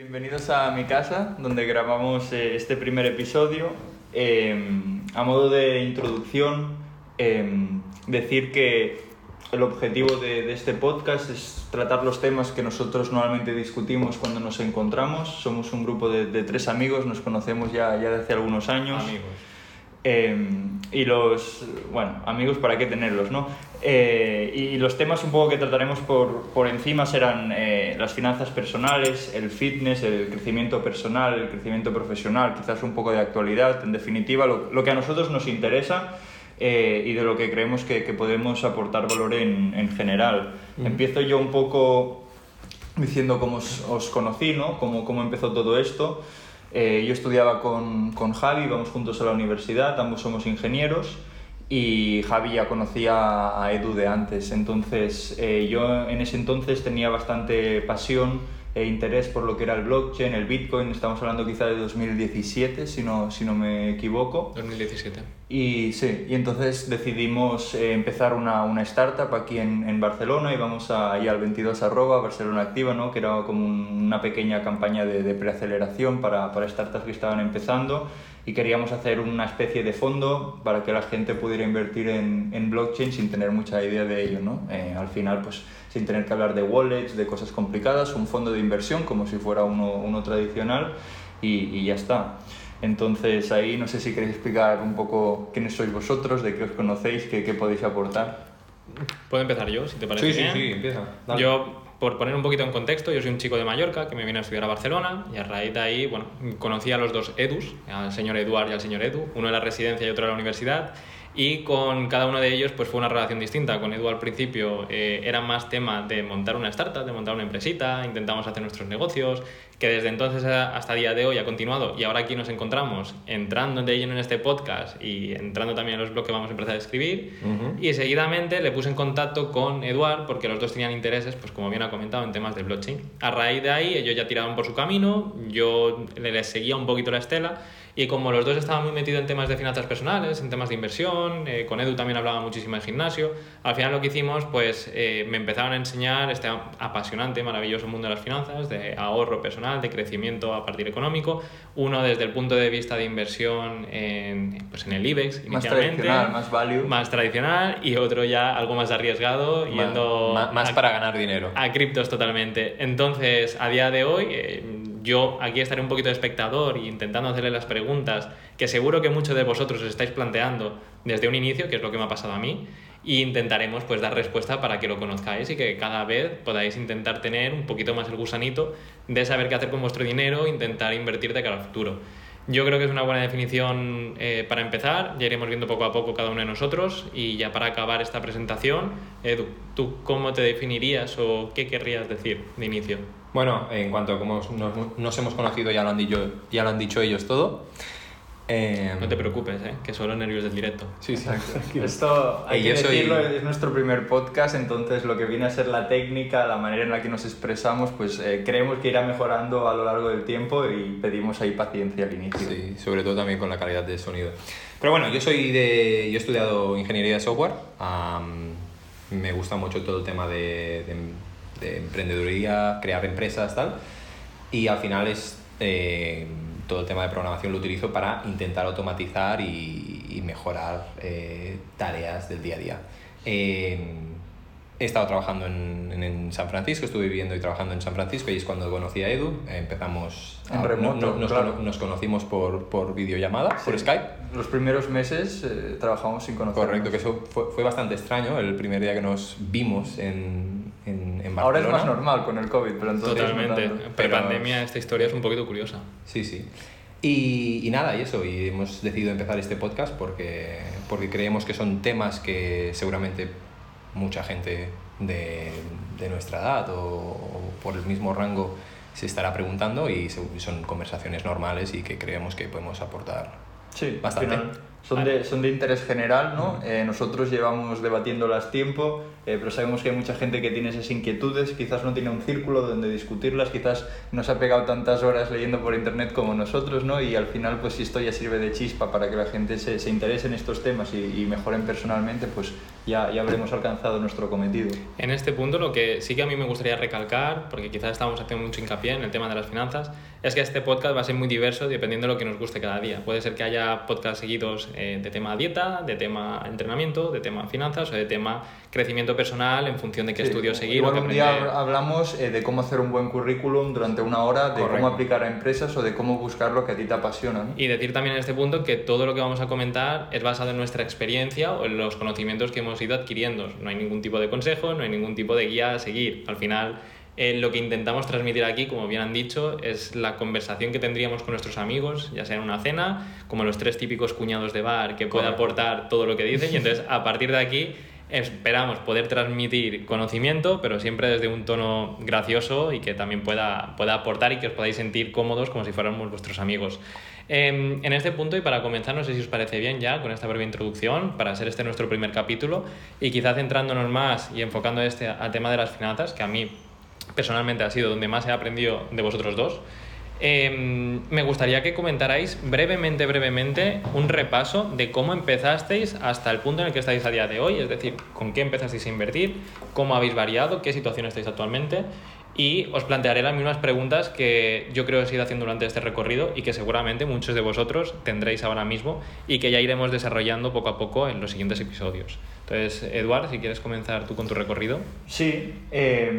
Bienvenidos a mi casa, donde grabamos eh, este primer episodio. Eh, a modo de introducción, eh, decir que el objetivo de, de este podcast es tratar los temas que nosotros normalmente discutimos cuando nos encontramos. Somos un grupo de, de tres amigos, nos conocemos ya, ya desde hace algunos años. Amigos. Eh, y los, bueno, amigos para qué tenerlos, ¿no? Eh, y los temas un poco que trataremos por, por encima serán eh, las finanzas personales, el fitness, el crecimiento personal, el crecimiento profesional, quizás un poco de actualidad, en definitiva, lo, lo que a nosotros nos interesa eh, y de lo que creemos que, que podemos aportar valor en, en general. Empiezo yo un poco diciendo cómo os, os conocí, ¿no? Cómo, cómo empezó todo esto. Eh, yo estudiaba con, con Javi, vamos juntos a la universidad, ambos somos ingenieros y Javi ya conocía a Edu de antes, entonces eh, yo en ese entonces tenía bastante pasión e interés por lo que era el blockchain, el bitcoin, estamos hablando quizá de 2017 si no, si no me equivoco. 2017. Y sí, y entonces decidimos eh, empezar una, una startup aquí en, en Barcelona y vamos a, ahí al 22 arroba, Barcelona Activa, ¿no? que era como un- una pequeña campaña de, de preaceleración para, para startups que estaban empezando y queríamos hacer una especie de fondo para que la gente pudiera invertir en, en blockchain sin tener mucha idea de ello. ¿no? Eh, al final, pues sin tener que hablar de wallets, de cosas complicadas, un fondo de inversión como si fuera uno, uno tradicional y, y ya está. Entonces ahí no sé si queréis explicar un poco quiénes sois vosotros, de qué os conocéis, qué, qué podéis aportar. ¿Puedo empezar yo, si te parece Sí, sí, bien? sí, empieza. Dale. Yo, por poner un poquito en contexto, yo soy un chico de Mallorca que me vine a estudiar a Barcelona y a raíz de ahí, bueno, conocí a los dos Edus, al señor Eduard y al señor Edu, uno de la residencia y otro de la universidad. Y con cada uno de ellos pues fue una relación distinta. Con Edu al principio eh, era más tema de montar una startup, de montar una empresita, intentamos hacer nuestros negocios, que desde entonces hasta día de hoy ha continuado y ahora aquí nos encontramos entrando de lleno en este podcast y entrando también en los blogs que vamos a empezar a escribir. Ujú. Y seguidamente le puse en contacto con Eduard porque los dos tenían intereses, pues como bien ha comentado, en temas de blockchain. A raíz de ahí ellos ya tiraban por su camino, yo le- les seguía un poquito la estela y como los dos estaban muy metidos en temas de finanzas personales, en temas de inversión, eh, con Edu también hablaba muchísimo de gimnasio, al final lo que hicimos pues eh, me empezaron a enseñar este apasionante, maravilloso mundo de las finanzas, de ahorro personal, de crecimiento a partir económico, uno desde el punto de vista de inversión en, pues en el IBEX Más inicialmente tradicional, más value. más tradicional y otro ya algo más arriesgado yendo más a, para ganar dinero. a criptos totalmente. Entonces, a día de hoy, eh, yo aquí estaré un poquito de espectador y intentando hacerle las preguntas que seguro que muchos de vosotros os estáis planteando desde un inicio, que es lo que me ha pasado a mí, y intentaremos pues dar respuesta para que lo conozcáis y que cada vez podáis intentar tener un poquito más el gusanito de saber qué hacer con vuestro dinero, intentar invertir de cara al futuro. Yo creo que es una buena definición eh, para empezar, ya iremos viendo poco a poco cada uno de nosotros y ya para acabar esta presentación, Edu, ¿tú cómo te definirías o qué querrías decir de inicio? Bueno, en cuanto a cómo nos, nos hemos conocido, ya lo han dicho, ya lo han dicho ellos todo. Eh, No te preocupes, ¿eh? que solo nervios del directo. Sí, sí. Esto, hay que soy- decirlo, es nuestro primer podcast, entonces lo que viene a ser la técnica, la manera en la que nos expresamos, pues eh, creemos que irá mejorando a lo largo del tiempo y pedimos ahí paciencia al inicio. Sí, sobre todo también con la calidad del sonido. Pero bueno, yo soy de. Yo he estudiado ingeniería de software. am, me gusta mucho todo el tema de, de- de emprendeduría, crear empresas, tal. Y al final es. eh, todo el tema de programación lo utilizo para intentar automatizar y, y mejorar eh, tareas del día a día. Eh, He estado trabajando en, en- en San Francisco, estuve viviendo y trabajando en San Francisco y es cuando conocí a Edu. Empezamos. En a- remoto, no- no- nos, claro. cono- nos conocimos por, por videollamada, por Sí. Skype. Los primeros meses eh, trabajamos sin conocernos. Correcto, que eso fue, fue bastante extraño el primer día que nos vimos en, en, en Barcelona. Ahora es más normal con el COVID, pero entonces Totalmente. tanto. Pero esta historia es un poquito curiosa. Sí, sí. Y, y nada, y eso, y hemos decidido empezar este podcast porque, porque creemos que son temas que seguramente mucha gente de, de nuestra edad o, o por el mismo rango se estará preguntando y son conversaciones normales y que creemos que podemos aportar. Sí, Bastante. Al final, son de, son de interés general, ¿no? Eh, nosotros llevamos debatiéndolas tiempo, eh, pero sabemos que hay mucha gente que tiene esas inquietudes, quizás no tiene un círculo donde discutirlas, quizás no se ha pegado tantas horas leyendo por internet como nosotros, ¿no? Y al final, pues si esto ya sirve de chispa para que la gente se, se interese en estos temas y, y, mejoren personalmente, pues ya, ya habremos alcanzado nuestro cometido. En este punto, lo que sí que a mí me gustaría recalcar, porque quizás estamos haciendo mucho hincapié en el tema de las finanzas, es que este podcast va a ser muy diverso dependiendo de lo que nos guste cada día. Puede ser que haya podcasts seguidos eh, de tema dieta, de tema entrenamiento, de tema finanzas o de tema crecimiento personal en función de qué sí, estudio seguir. Igual un día hablamos eh, de cómo hacer un buen currículum durante una hora, de Correcto. cómo aplicar a empresas o de cómo buscar lo que a ti te apasiona. ¿no? Y decir también en este punto que todo lo que vamos a comentar es basado en nuestra experiencia o en los conocimientos que hemos ido adquiriendo. No hay ningún tipo de consejo, no hay ningún tipo de guía a seguir. Al final eh, lo que intentamos transmitir aquí, como bien han dicho, es la conversación que tendríamos con nuestros amigos, ya sea en una cena, como los tres típicos cuñados de bar que puede aportar todo lo que dicen. Y entonces, a partir de aquí, esperamos poder transmitir conocimiento, pero siempre desde un tono gracioso y que también pueda, pueda aportar y que os podáis sentir cómodos como si fuéramos vuestros amigos. Eh, en este punto, y para comenzar, no sé si os parece bien ya con esta breve introducción, para ser este nuestro primer capítulo, y quizás centrándonos más y enfocando este al tema de las finanzas, que a mí personalmente ha sido donde más he aprendido de vosotros dos. Eh, me gustaría que comentarais brevemente, brevemente un repaso de cómo empezasteis hasta el punto en el que estáis a día de hoy, es decir, con qué empezasteis a invertir, cómo habéis variado, qué situación estáis actualmente y os plantearé las mismas preguntas que yo creo que he ido haciendo durante este recorrido y que seguramente muchos de vosotros tendréis ahora mismo y que ya iremos desarrollando poco a poco en los siguientes episodios. Entonces, Eduard, si quieres comenzar tú con tu recorrido. Sí, eh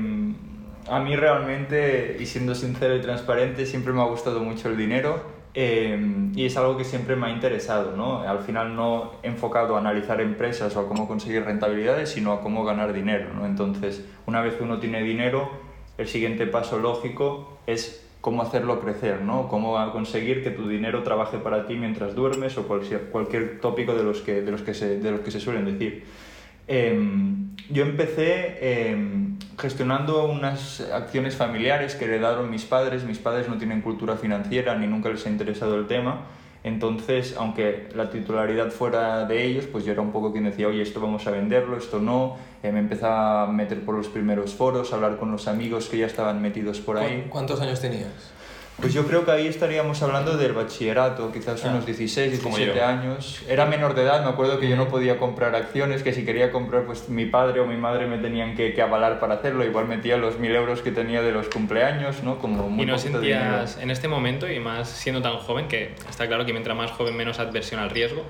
a mí realmente, y siendo sincero y transparente, siempre me ha gustado mucho el dinero eh, y es algo que siempre me ha interesado, ¿no? Al final no enfocado a analizar empresas o a cómo conseguir rentabilidades, sino a cómo ganar dinero, ¿no? Entonces, una vez que uno tiene dinero, el siguiente paso lógico es cómo hacerlo crecer, ¿no? Cómo conseguir que tu dinero trabaje para ti mientras duermes o cualquier, cualquier tópico de los que, de los que, se, de los que se suelen decir. Eh, yo empecé eh, gestionando unas acciones familiares que heredaron mis padres. Mis padres no tienen cultura financiera ni nunca les ha interesado el tema. Entonces, aunque la titularidad fuera de ellos, pues yo era un poco quien decía, oye, esto vamos a venderlo, esto no. Eh, me empezaba a meter por los primeros foros, a hablar con los amigos que ya estaban metidos por ahí. ¿Cuántos años tenías? Pues yo creo que ahí estaríamos hablando del bachillerato, quizás unos 16, 17 años. Era menor de edad, me acuerdo que yo no podía comprar acciones, que si quería comprar, pues mi padre o mi madre me tenían que, que avalar para hacerlo. Igual metía los mil euros que tenía de los cumpleaños, ¿no? Como muy ¿Y no sentías en este momento, y más siendo tan joven, que está claro que mientras más joven menos adversión al riesgo,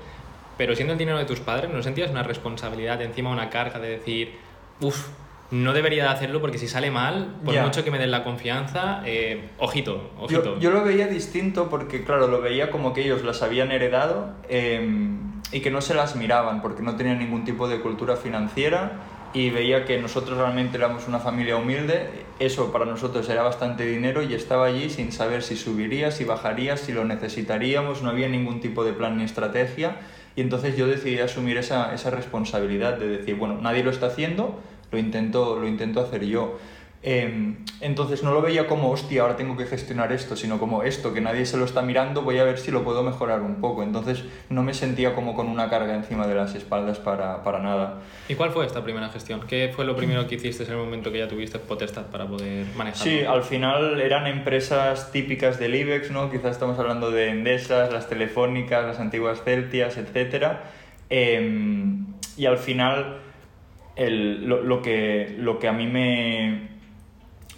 pero siendo el dinero de tus padres, ¿no sentías una responsabilidad, encima una carga de decir, uff, no debería de hacerlo porque si sale mal, por mucho que me den la confianza, eh, ojito, ojito. Yo, yo lo veía distinto porque, claro, lo veía como que ellos las habían heredado eh, y que no se las miraban porque no tenían ningún tipo de cultura financiera y veía que nosotros realmente éramos una familia humilde. Eso para nosotros era bastante dinero y estaba allí sin saber si subiría, si bajaría, si lo necesitaríamos, no había ningún tipo de plan ni estrategia. Y entonces yo decidí asumir esa, esa responsabilidad de decir, bueno, nadie lo está haciendo, lo intento, lo intento hacer yo. Eh, entonces no lo veía como, hostia, ahora tengo que gestionar esto, sino como esto, que nadie se lo está mirando, voy a ver si lo puedo mejorar un poco. Entonces no me sentía como con una carga encima de las espaldas para, para nada. ¿Y cuál fue esta primera gestión? ¿Qué fue lo primero que hiciste en el momento que ya tuviste potestad para poder manejarlo? Sí, al final eran empresas típicas del IBEX, ¿no? Quizás estamos hablando de Endesas, las telefónicas, las antiguas Celtias, etc. Eh, y al final el, lo, lo, que, lo que a mí me,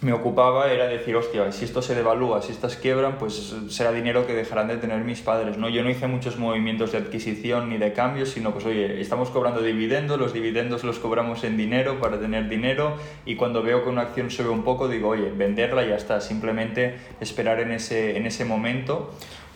me ocupaba era decir, hostia, si esto se devalúa, si estas quiebran, pues será dinero que dejarán de tener mis padres, ¿no? Yo no hice muchos movimientos de adquisición ni de cambios, sino pues, oye, estamos cobrando dividendos, los dividendos los cobramos en dinero para tener dinero y cuando veo que una acción sube un poco, digo, oye, venderla ya está, simplemente esperar en ese, en ese momento.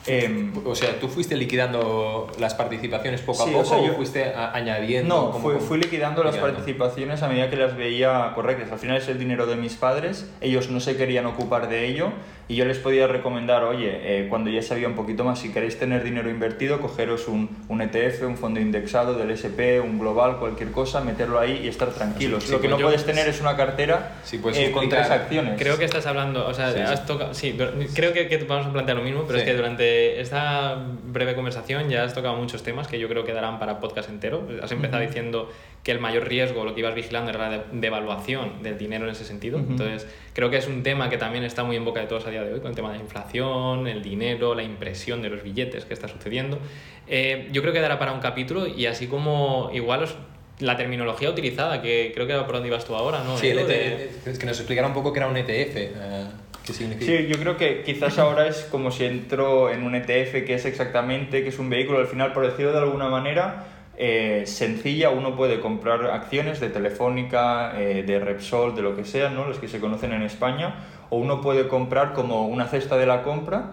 Eh, o sea, ¿tú fuiste liquidando las participaciones poco sí, a poco o, sea, yo, o fuiste añadiendo? No, fui, fui liquidando, liquidando las participaciones a medida que las veía correctas. Al final es el dinero de mis padres, ellos no se querían ocupar de ello, Y yo les podía recomendar, oye, eh, cuando ya sabía un poquito más, si queréis tener dinero invertido, cogeros un, un ETF, un fondo indexado del SP, un global, cualquier cosa, meterlo ahí y estar tranquilos. Sí, Lo que pues no yo- puedes tener es una cartera Sí, puedes eh, con tres acciones. Creo que estás hablando, o sea, Sí, has tocado, sí, creo que, que vamos a plantear lo mismo, pero Sí. es que durante esta breve conversación ya has tocado muchos temas que yo creo que darán para podcast entero. Has empezado diciendo que el mayor riesgo, lo que ibas vigilando, era la de- devaluación del dinero en ese sentido. Entonces, creo que es un tema que también está muy en boca de todos a día de hoy, con el tema de la inflación, el dinero, la impresión de los billetes que está sucediendo. Eh, yo creo que dará para un capítulo y así como igual os- la terminología utilizada, que creo que era por donde ibas tú ahora, ¿no? Sí, el de- ETF, es que nos explicara un poco qué era un ETF. eh, ¿Qué significa? Sí, yo creo que quizás ahora es como si entró en un ETF, que es exactamente, que es un vehículo, al final, por decirlo de alguna manera, eh, sencilla, uno puede comprar acciones de Telefónica, eh, de Repsol, de lo que sea, ¿no? los que se conocen en España, o uno puede comprar como una cesta de la compra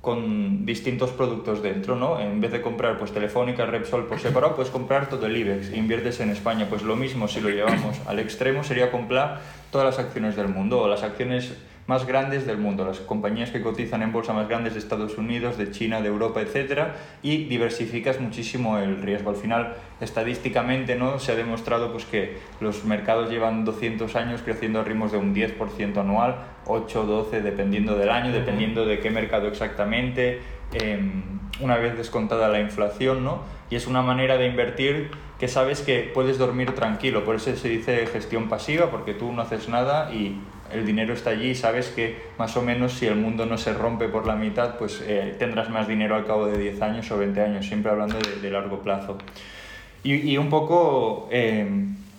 con distintos productos dentro, ¿no? En vez de comprar pues Telefónica, Repsol por separado, puedes comprar todo el IBEX e inviertes en España. Pues lo mismo si lo llevamos al extremo sería comprar todas las acciones del mundo o las acciones más grandes del mundo, las compañías que cotizan en bolsa más grandes de Estados Unidos, de China, de Europa, etcétera, y diversificas muchísimo el riesgo. Al final, estadísticamente, ¿no? se ha demostrado pues, que los mercados llevan 200 años creciendo a ritmos de un 10% anual, 8, 12, dependiendo del año, dependiendo de qué mercado exactamente, em, una vez descontada la inflación, ¿no? Y es una manera de invertir que sabes que puedes dormir tranquilo, por eso se dice gestión pasiva, porque tú no haces nada y el dinero está allí sabes que más o menos si el mundo no se rompe por la mitad, pues eh, tendrás más dinero al cabo de 10 años o 20 años, siempre hablando de, largo plazo. Y, y un poco, eh,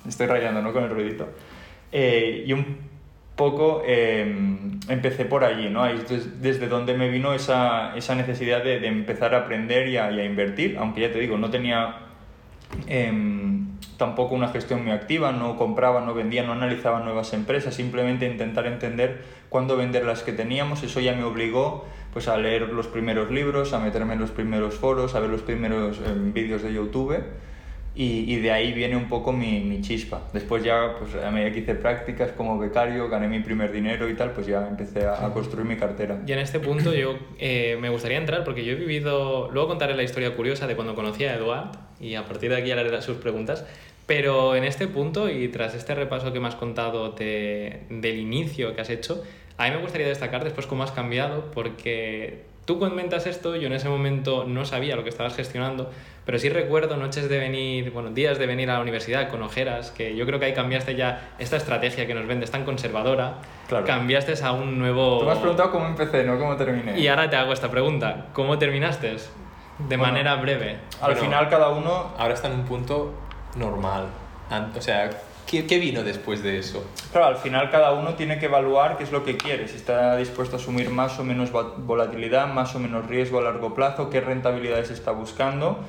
estoy rayando ¿no? con el ruidito, Eh, y un poco empecé por allí, ¿no? Ahí es des- desde donde me vino esa, esa necesidad de, de empezar a aprender y a, y a invertir, aunque ya te digo, no tenía em, tampoco una gestión muy activa, no compraba, no vendía, no analizaba nuevas empresas, simplemente intentar entender cuándo vender las que teníamos, eso ya me obligó pues a leer los primeros libros, a meterme en los primeros foros, a ver los primeros em, vídeos de YouTube y, y de ahí viene un poco mi, mi chispa. Después ya, pues a medida que hice prácticas como becario, gané mi primer dinero y tal, pues ya empecé a, a construir mi cartera. Y en este punto yo eh, me gustaría entrar porque yo he vivido, luego contaré la historia curiosa de cuando conocí a Eduard y a partir de aquí ya le haré sus preguntas, pero en este punto y tras este repaso que me has contado de- del inicio que has hecho, a mí me gustaría destacar después cómo has cambiado porque tú comentas esto, yo en ese momento no sabía lo que estabas gestionando, pero sí recuerdo noches de venir, bueno, días de venir a la universidad con ojeras, que yo creo que ahí cambiaste ya esta estrategia que nos vendes tan conservadora, Claro. cambiaste a un nuevo... Tú me has preguntado cómo empecé, no cómo terminé. Y ahora te hago esta pregunta. ¿Cómo terminaste? De Bueno, manera breve. Al Bueno, final cada uno Ahora está en un punto normal. O sea, ¿qué, qué vino después de eso? Claro, al final cada uno tiene que evaluar qué es lo que quiere, si está dispuesto a asumir más o menos volatilidad, más o menos riesgo a largo plazo, qué rentabilidades está buscando.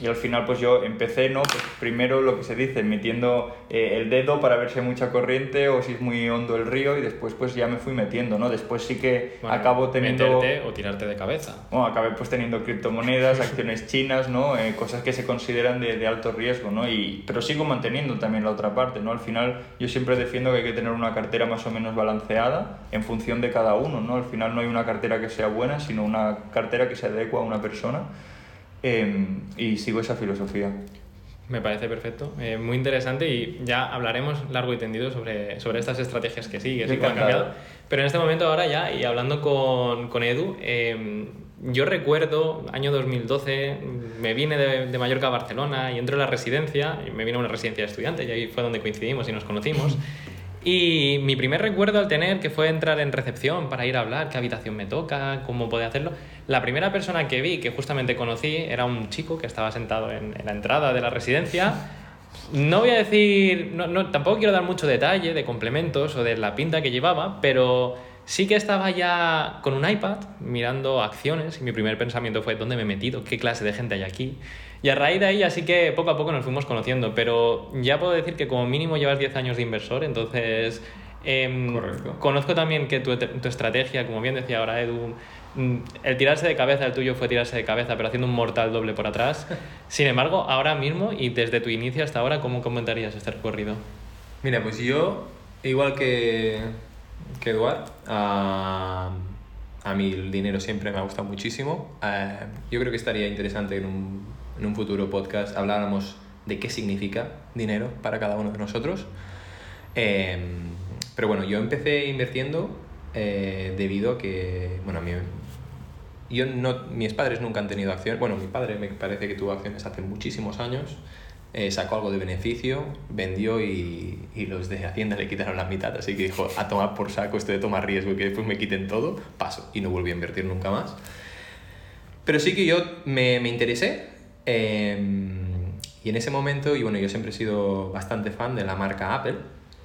Y al final pues yo empecé, ¿no? Pues primero lo que se dice, metiendo eh, el dedo para ver si hay mucha corriente o si es muy hondo el río y después pues ya me fui metiendo, ¿no? Después sí que Bueno, acabo teniendo... Meterte o tirarte de cabeza. Bueno, acabé pues teniendo criptomonedas, acciones chinas, ¿no? Eh, cosas que se consideran de, de alto riesgo, ¿no? Y, pero sigo manteniendo también la otra parte, ¿no? Al final yo siempre defiendo que hay que tener una cartera más o menos balanceada en función de cada uno, ¿no? Al final no hay una cartera que sea buena, sino una cartera que se adecua a una persona eh, y sigo esa filosofía. Me parece perfecto. Eh, muy interesante y ya hablaremos largo y tendido sobre, sobre estas estrategias que sigues y cómo han cambiado. Pero en este momento ahora ya, y hablando con, con Edu, eh, yo recuerdo, año 2012, me vine de, de Mallorca a Barcelona y entro en la residencia, y me vine a una residencia de estudiantes y ahí fue donde coincidimos y nos conocimos. Y mi primer recuerdo al tener, que fue entrar en recepción para ir a hablar, qué habitación me toca, cómo puede hacerlo, la primera persona que vi, que justamente conocí, era un chico que estaba sentado en, en la entrada de la residencia. No voy a decir, no, no, tampoco quiero dar mucho detalle de complementos o de la pinta que llevaba, pero sí que estaba ya con un iPad mirando acciones y mi primer pensamiento fue, ¿dónde me he metido? ¿Qué clase de gente hay aquí? Y a raíz de ahí, así que poco a poco nos fuimos conociendo, pero ya puedo decir que como mínimo llevas 10 años de inversor, entonces Correcto. conozco también que tu, tu estrategia, como bien decía ahora Edu, mm, el tirarse de cabeza, el tuyo fue tirarse de cabeza, pero haciendo un mortal doble por atrás. Sin embargo, ahora mismo y desde tu inicio hasta ahora, ¿cómo comentarías este recorrido? Mira, pues yo, igual que, que Eduard, ah, A mí el dinero siempre me ha gustado muchísimo. Eh, yo creo que estaría interesante en un, en un futuro podcast habláramos de qué significa dinero para cada uno de nosotros. Eh, pero bueno, yo empecé invirtiendo eh, debido a que, bueno, a mí, yo no, mis padres nunca han tenido acciones. Bueno, mi padre me parece que tuvo acciones hace muchísimos años. eh, sacó algo de beneficio, vendió y, y los de Hacienda le quitaron la mitad. Así que dijo, a tomar por saco esto de tomar riesgo y que después me quiten todo, paso. Y no volví a invertir nunca más. Pero sí que yo me, me interesé. Eh, y en ese momento, y bueno, yo siempre he sido bastante fan de la marca Apple.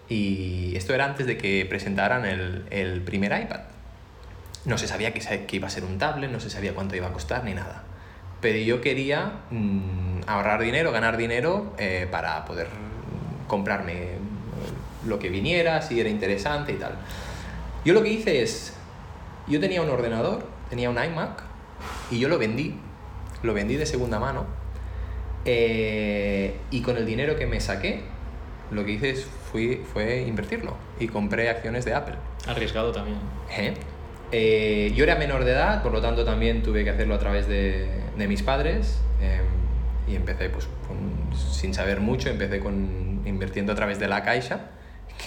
Y esto era antes de que presentaran el, el primer iPad. No se sabía que, que iba a ser un tablet, no se sabía cuánto iba a costar ni nada. Pero yo quería mm, ahorrar dinero, ganar dinero eh, para poder comprarme lo que viniera, si era interesante y tal. Yo lo que hice es, yo tenía un ordenador, tenía un iMac y yo lo vendí, lo vendí de segunda mano eh, y con el dinero que me saqué, lo que hice fui, fue invertirlo y compré acciones de Apple. Arriesgado también. ¿eh? Eh, yo era menor de edad, por lo tanto también tuve que hacerlo a través de, de mis padres eh, y empecé pues con- sin saber mucho, empecé con invirtiendo a través de la Caixa,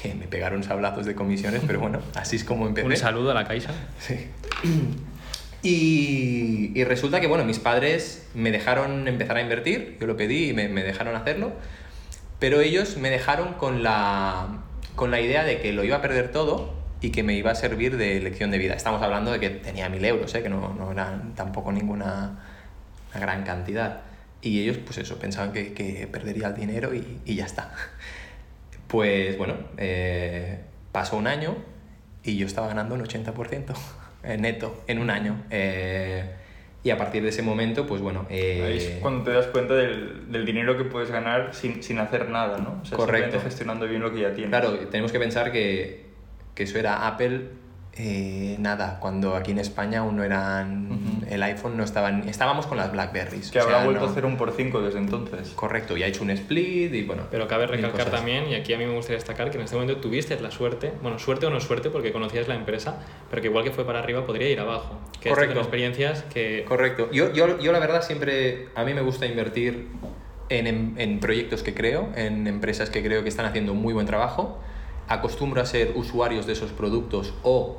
que me pegaron sablazos de comisiones, pero bueno, así es como empecé. Un saludo a la Caixa. Sí. Y, y resulta que, bueno, mis padres me dejaron empezar a invertir, yo lo pedí y me, me dejaron hacerlo, pero ellos me dejaron con la, con la idea de que lo iba a perder todo y que me iba a servir de lección de vida. Estamos hablando de que tenía mil euros, ¿eh? que no, no eran tampoco ninguna una gran cantidad. Y ellos, pues eso, pensaban que, que perdería el dinero y, y ya está. Pues bueno, eh, pasó un año y yo estaba ganando un 80% eh, neto en un año. Eh, y a partir de ese momento, pues bueno... eh, Ahí es cuando te das cuenta del, del dinero que puedes ganar sin, sin hacer nada, ¿no? O sea, Correcto. simplemente gestionando bien lo que ya tienes. Claro, tenemos que pensar que, que eso era Apple, eh, nada, cuando aquí en España aún no eran... El iPhone no estaban... Estábamos con las Blackberries. Que o habrá sea, vuelto no- a hacer un por 5 desde entonces. Correcto, y ha hecho un split y bueno... Pero cabe recalcar también, y aquí a mí me gustaría destacar, que en este momento tuviste la suerte, bueno, suerte o no suerte porque conocías la empresa, pero que igual que fue para arriba podría ir abajo. Que Correcto. experiencias que... Correcto. Yo, yo, yo la verdad siempre, a mí me gusta invertir en, en, en proyectos que creo, en empresas que creo que están haciendo un muy buen trabajo. Acostumbro a ser usuarios de esos productos o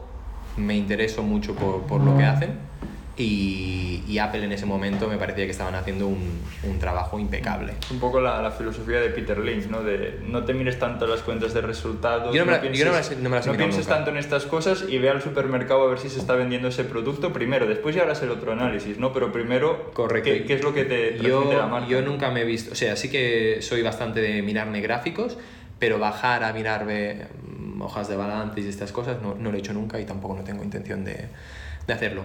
me intereso mucho por, por lo que hacen. Y, y Apple en ese momento me parecía que estaban haciendo un, un trabajo impecable. Es un poco la, la filosofía de Peter Lynch, ¿no? De no te mires tanto las cuentas de resultados. Yo no me la- pienses, yo no me las- no me las he no mirado pienses tanto en estas cosas y ve al supermercado a ver si se está vendiendo ese producto primero. Después ya harás el otro análisis, ¿no? Pero primero, Correcto. ¿qué, qué es lo que te transmite la marca? yo, yo nunca me he visto, o sea, sí que soy bastante de mirarme gráficos, pero bajar a mirarme mm, hojas de balances y estas cosas no, no lo he hecho nunca y tampoco no tengo intención de, de hacerlo.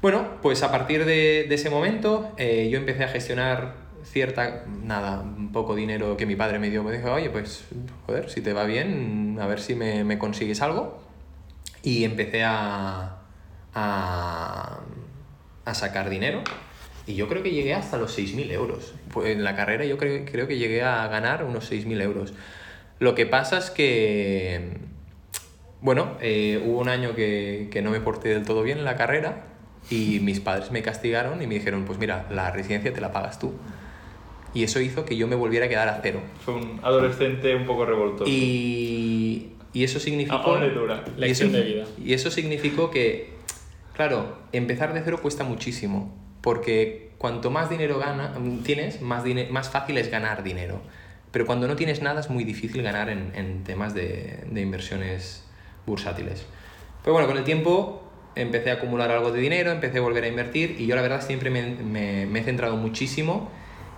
Bueno, pues a partir de, de ese momento eh, yo empecé a gestionar cierta, nada, un poco dinero que mi padre me dio. Me dijo, oye, pues, joder, si te va bien, a ver si me, me consigues algo. Y empecé a, a, a sacar dinero. Y yo creo que llegué hasta los 6.000 euros. Pues en la carrera yo creo, creo que llegué a ganar unos 6.000 euros. Lo que pasa es que, bueno, eh, hubo un año que, que no me porté del todo bien en la carrera y mis padres me castigaron y me dijeron, pues mira, la residencia te la pagas tú. Y eso hizo que yo me volviera a quedar a cero. Fue un adolescente un poco revoltoso. Y, y eso significó... Le dura. y eso- de vida. Y eso significó que, claro, empezar de cero cuesta muchísimo, porque cuanto más dinero gana, tienes, más, más fácil es ganar dinero. Pero cuando no tienes nada es muy difícil ganar en, en temas de, de inversiones bursátiles. Pero bueno, con el tiempo empecé a acumular algo de dinero, empecé a volver a invertir y yo la verdad siempre me, me- he centrado muchísimo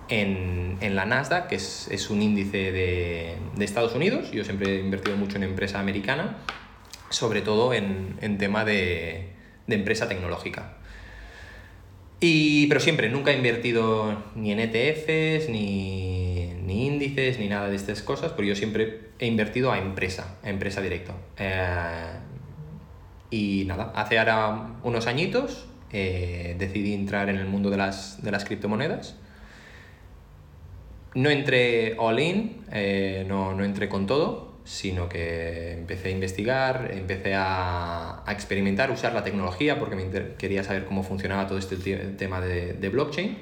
en, en la Nasdaq, que es, es un índice de, de Estados Unidos. Yo siempre he invertido mucho en empresa americana, sobre todo en, en tema de, de empresa tecnológica. Y, pero siempre, nunca he invertido ni en ETFs, ni, ni índices, ni nada de estas cosas, pero yo siempre he invertido a empresa, a empresa directo. Eh, y nada, hace ahora unos añitos eh, decidí entrar en el mundo de las, de las criptomonedas. No entré all in, eh, no, no entré con todo, sino que empecé a investigar, empecé a, a experimentar, usar la tecnología porque me quería saber cómo funcionaba todo este tema de, de blockchain.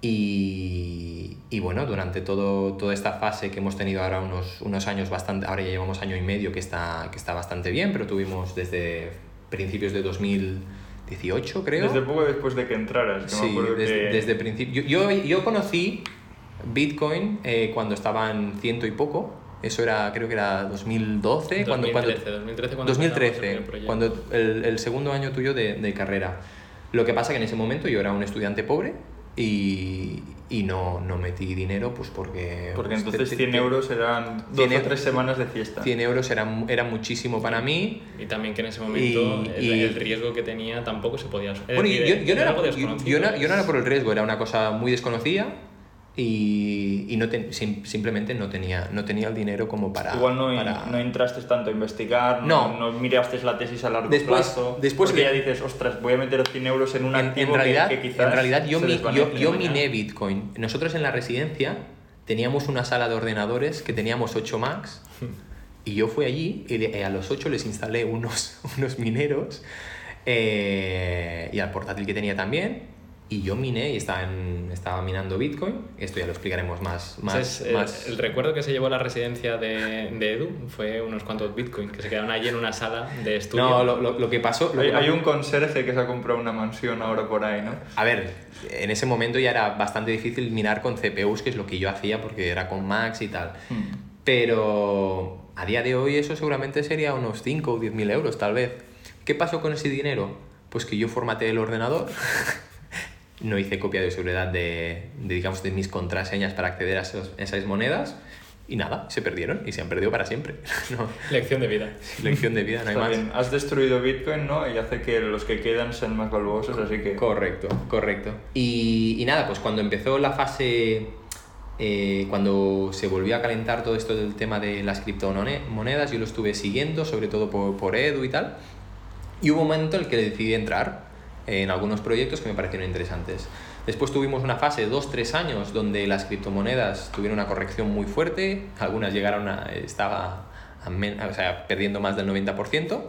Y, y bueno, durante todo, toda esta fase que hemos tenido ahora unos, unos años bastante, ahora ya llevamos año y medio que está, que está bastante bien, pero tuvimos desde principios de 2018 creo. Desde poco después de que entraras, que me Sí, acuerdo desde, que... desde principio. Yo, yo, yo conocí Bitcoin eh, cuando estaban ciento y poco. Eso era, creo que era 2012. cuando, 2013, cuando, 2013 cuando 2013, empezamos el cuando el, el segundo año tuyo de, de carrera. Lo que pasa que en ese momento yo era un estudiante pobre y, y no, no metí dinero pues porque... Porque pues, entonces te- 100 te- euros eran dos 100 o tres semanas de fiesta. 100 euros era, era muchísimo para mí. Y también que en ese momento Y- el, y- el riesgo que tenía tampoco se podía Bueno, decir, yo, yo no era yo, no, yo no era por el riesgo, era una cosa muy desconocida y, y no ten- sim- simplemente no tenía, no tenía el dinero como para... Igual no, para- no entraste tanto a investigar, no, No. no miraste la tesis a largo Después- plazo. después porque le- ya dices, ostras, voy a meter 100 euros en un en, activo en realidad, que, que quizás en realidad yo, mi- yo, miné Bitcoin. Nosotros en la residencia teníamos una sala de ordenadores que teníamos 8 Macs y yo fui allí y de- a los 8 les instalé unos, unos mineros eh, y al portátil que tenía también. Y yo miné y estaba, en- estaba minando Bitcoin. Esto ya lo explicaremos más. más, Ese es el, más... el recuerdo que se llevó a la residencia de, de Edu fue unos cuantos bitcoin que se quedaron allí en una sala de estudio. No, lo, lo- lo que pasó... lo Hay, que hay un conserje que se ha comprado una mansión ahora por ahí, ¿no? A ver, en ese momento ya era bastante difícil minar con CPUs, que es lo que yo hacía porque era con Macs y tal. Hmm. Pero a día de hoy eso seguramente sería unos 5 o 10 mil euros, tal vez. ¿Qué pasó con ese dinero? Pues que yo formateé el ordenador, no hice copia de seguridad de, de, digamos, de mis contraseñas para acceder a esos- esas monedas y nada, se perdieron y se han perdido para siempre. No, Lección de vida. lección de vida, no hay Está más. bien. Has destruido Bitcoin, ¿no? Y hace que los que quedan sean más valuosos, así que... Correcto, correcto. Y, y nada, pues cuando empezó la fase, eh, cuando se volvió a calentar todo esto del tema de las criptomonedas, yo lo estuve siguiendo, sobre todo por, por Edu y tal, y hubo un momento en el que decidí entrar en algunos proyectos que me parecieron interesantes. Después tuvimos una fase de 2-3 años donde las criptomonedas tuvieron una corrección muy fuerte, algunas llegaron a, estaba a men- o sea, perdiendo más del 90%.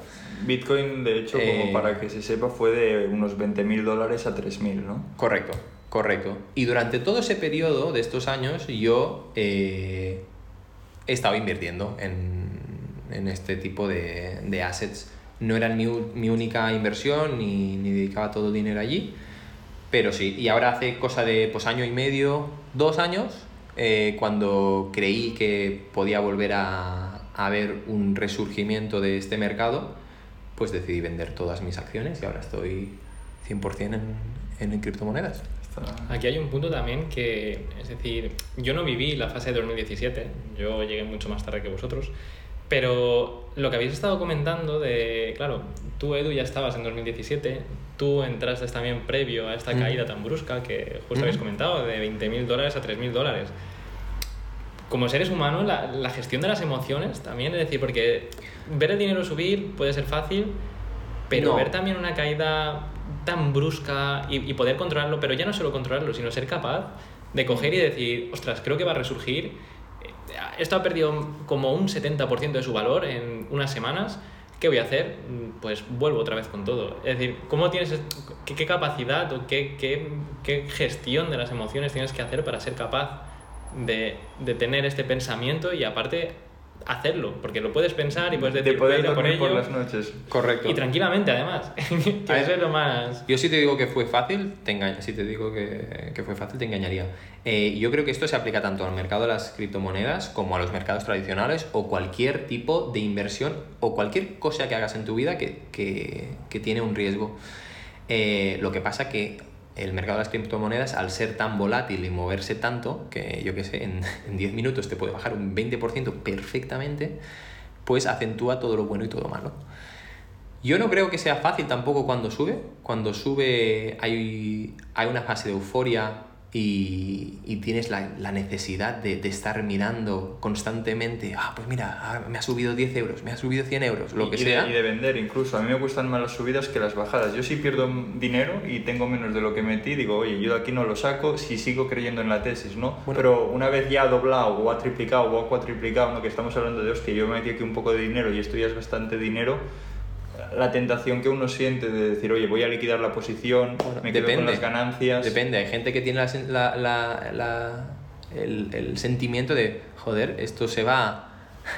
Bitcoin, de hecho, Eh, como para que se sepa, fue de unos 20.000 dólares a 3.000, ¿no? Correcto, correcto. Y durante todo ese periodo de estos años yo eh, he estado invirtiendo en, en este tipo de, de assets. No era mi, mi única inversión ni, ni dedicaba todo el dinero allí, pero sí. Y ahora hace cosa de pues, año y medio, dos años, eh, cuando creí que podía volver a, a ver un resurgimiento de este mercado, pues decidí vender todas mis acciones y ahora estoy 100% en, en criptomonedas. Aquí hay un punto también que, es decir, yo no viví la fase de 2017, yo llegué mucho más tarde que vosotros, pero lo que habéis estado comentando de, claro, tú Edu ya estabas en 2017, tú entraste también previo a esta Mm. caída tan brusca que justo Mm. habéis comentado, de 20.000 dólares a 3.000 dólares. Como seres humanos, la, la gestión de las emociones también, es decir, porque ver el dinero subir puede ser fácil, pero No. ver también una caída tan brusca y, y poder controlarlo, pero ya no solo controlarlo, sino ser capaz de coger y decir, ostras, creo que va a resurgir. Esto ha perdido como un 70% de su valor en unas semanas. ¿Qué voy a hacer? Pues vuelvo otra vez con todo. Es decir, ¿cómo tienes, qué, qué capacidad o qué, qué, qué gestión de las emociones tienes que hacer para ser capaz de, de tener este pensamiento y aparte hacerlo? Porque lo puedes pensar y puedes decir, de voy a poder ir a por las noches. Correcto. Y tranquilamente, además. que A ver. eso es lo más. Yo si te digo que fue fácil, te engaño. Si te digo que, que fue fácil, te engañaría. Eh, yo creo que esto se aplica tanto al mercado de las criptomonedas como a los mercados tradicionales o cualquier tipo de inversión o cualquier cosa que hagas en tu vida que, que, que tiene un riesgo. Eh, lo que pasa que el mercado de las criptomonedas, al ser tan volátil y moverse tanto, que yo que sé, en, en 10 minutos te puede bajar un 20% perfectamente, pues acentúa todo lo bueno y todo lo malo. Yo no creo que sea fácil tampoco cuando sube. Cuando sube hay, hay una fase de euforia y, y tienes la, la necesidad de, de, estar mirando constantemente, ah, pues mira, ah, me ha subido 10 euros, me ha subido 100 euros, lo que y sea. De, y de vender incluso. A mí me gustan más las subidas que las bajadas. Yo si pierdo dinero y tengo menos de lo que metí, digo, oye, yo de aquí no lo saco si sigo creyendo en la tesis, ¿no? Bueno. Pero una vez ya ha doblado o ha triplicado o ha cuatriplicado, ¿no? Que estamos hablando de, hostia, yo me metí aquí un poco de dinero y esto ya es bastante dinero, la tentación que uno siente de decir, oye, voy a liquidar la posición, Bueno, me quedo con las ganancias. Depende, hay gente que tiene la, la- la- el, el sentimiento de, joder, esto se va,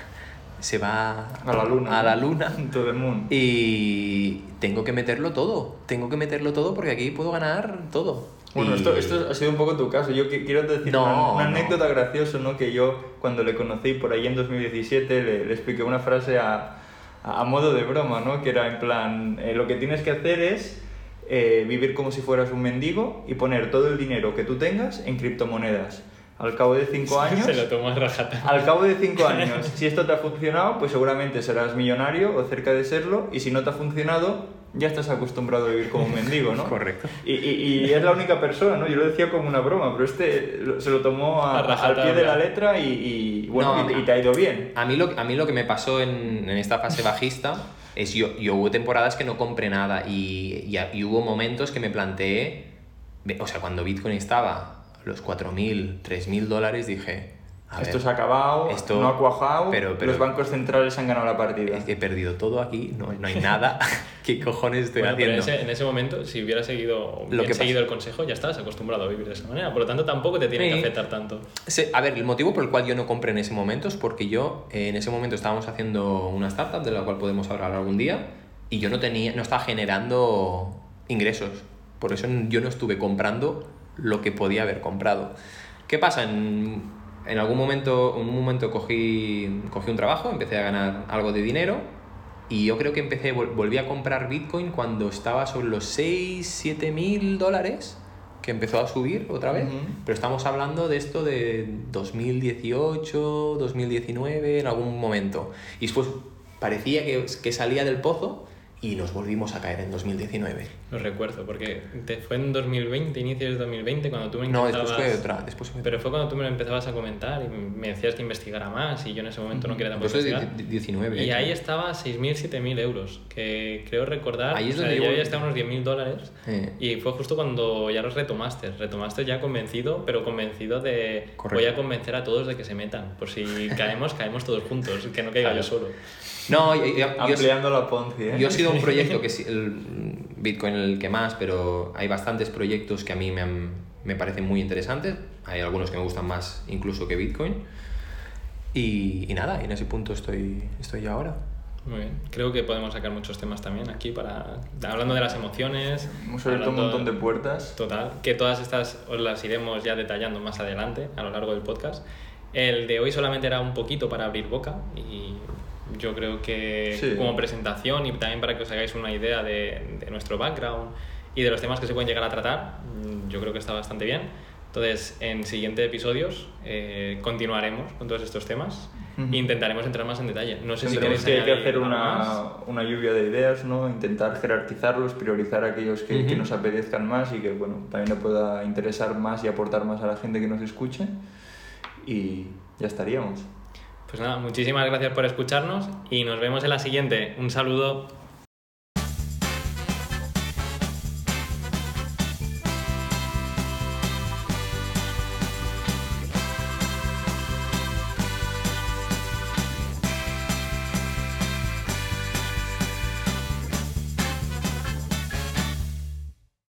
se va A la luna. a la luna To the moon. y tengo que meterlo todo, tengo que meterlo todo porque aquí puedo ganar todo. Bueno, Y- esto, esto ha sido un poco tu caso. Yo quiero decir No, una, una no. anécdota graciosa, ¿no? Que yo, cuando le conocí por ahí en 2017, le, le expliqué una frase a, a, modo de broma, ¿no? Que era en plan, eh, lo que tienes que hacer es eh, vivir como si fueras un mendigo y poner todo el dinero que tú tengas en criptomonedas. Al cabo de cinco años... Se lo tomó a rajata. Al cabo de cinco años, si esto te ha funcionado, pues seguramente serás millonario o cerca de serlo, y si no te ha funcionado, ya estás acostumbrado a vivir como un mendigo, ¿no? Correcto. Y, y, y es la única persona, ¿no? Yo lo decía como una broma, pero este se lo tomó a- al pie de la letra y, y, bueno, No, y, y te ha ido bien. A mí lo, a mí lo que me pasó en, en esta fase bajista es yo, yo hubo temporadas que no compré nada y, y, y hubo momentos que me planteé, o sea, cuando Bitcoin estaba los 4.000, 3.000 dólares, dije, a Esto ver, se ha acabado, esto- no ha cuajado, pero- pero- los bancos centrales han ganado la partida. es que he perdido todo aquí, no, no hay nada, ¿qué cojones estoy Bueno, pero haciendo? ese, en ese momento, si hubieras seguido, Lo que seguido el consejo, ya estás acostumbrado a vivir de esa manera. Por lo tanto, tampoco te tiene Sí. que afectar tanto. Se- A ver, el motivo por el cual yo no compré en ese momento es porque yo eh, en ese momento estábamos haciendo una startup de la cual podemos hablar algún día y yo no tenía, no estaba generando ingresos. Por eso yo no estuve comprando lo que podía haber comprado. ¿Qué pasa? En, en algún momento, en un momento cogí, cogí un trabajo, empecé a ganar algo de dinero y yo creo que empecé, vol- volví a comprar Bitcoin cuando estaba sobre los 6, 7 mil dólares, que empezó a subir otra vez. Pero estamos hablando de esto de 2018, 2019, en algún momento. Y después parecía que, que salía del pozo y nos volvimos a caer en 2019. Lo recuerdo, porque te fue en 2020, inicios de 2020, cuando tú me No, después fue otra. Después fue Pero fue cuando tú me lo empezabas a comentar y me decías que investigara más y yo en ese momento no quería tampoco investigar. di- 19. Y hecho. ahí estaba 6.000, 7.000 euros, que creo recordar, Ahí es o sea, donde yo yo- había estado unos 10.000 dólares Eh. y fue justo cuando ya los retomaste, retomaste ya convencido, pero convencido de Correcto. voy a convencer a todos de que se metan, por si caemos, caemos todos juntos, que no caiga yo solo. No, yo, yo- yo- Ampliando la Ponzi, ¿eh? Yo he sido un proyecto que sí, el Bitcoin el que más, pero hay bastantes proyectos que a mí me, han- me parecen muy interesantes. Hay algunos que me gustan más incluso que Bitcoin. Y, y nada, en ese punto estoy, estoy yo ahora. Muy bien, creo que podemos sacar muchos temas también aquí para hablando de las emociones. Hemos abierto un montón de puertas. Total, que todas estas os las iremos ya detallando más adelante a lo largo del podcast. El de hoy solamente era un poquito para abrir boca y yo creo que Sí. como presentación y también para que os hagáis una idea de, de nuestro background y de los temas que se pueden llegar a tratar, mm, yo creo que está bastante bien. Entonces, en siguientes episodios eh, continuaremos con todos estos temas Ujú. e intentaremos entrar más en detalle. No sé si Tendremos queréis que, que hacer una, una lluvia de ideas, ¿no? Intentar jerarquizarlos, priorizar aquellos que, que Ujú. nos apetezcan más y que, bueno, también le pueda interesar más y aportar más a la gente que nos escuche. Y ya estaríamos. Pues nada, muchísimas gracias por escucharnos y nos vemos en la siguiente. Un saludo.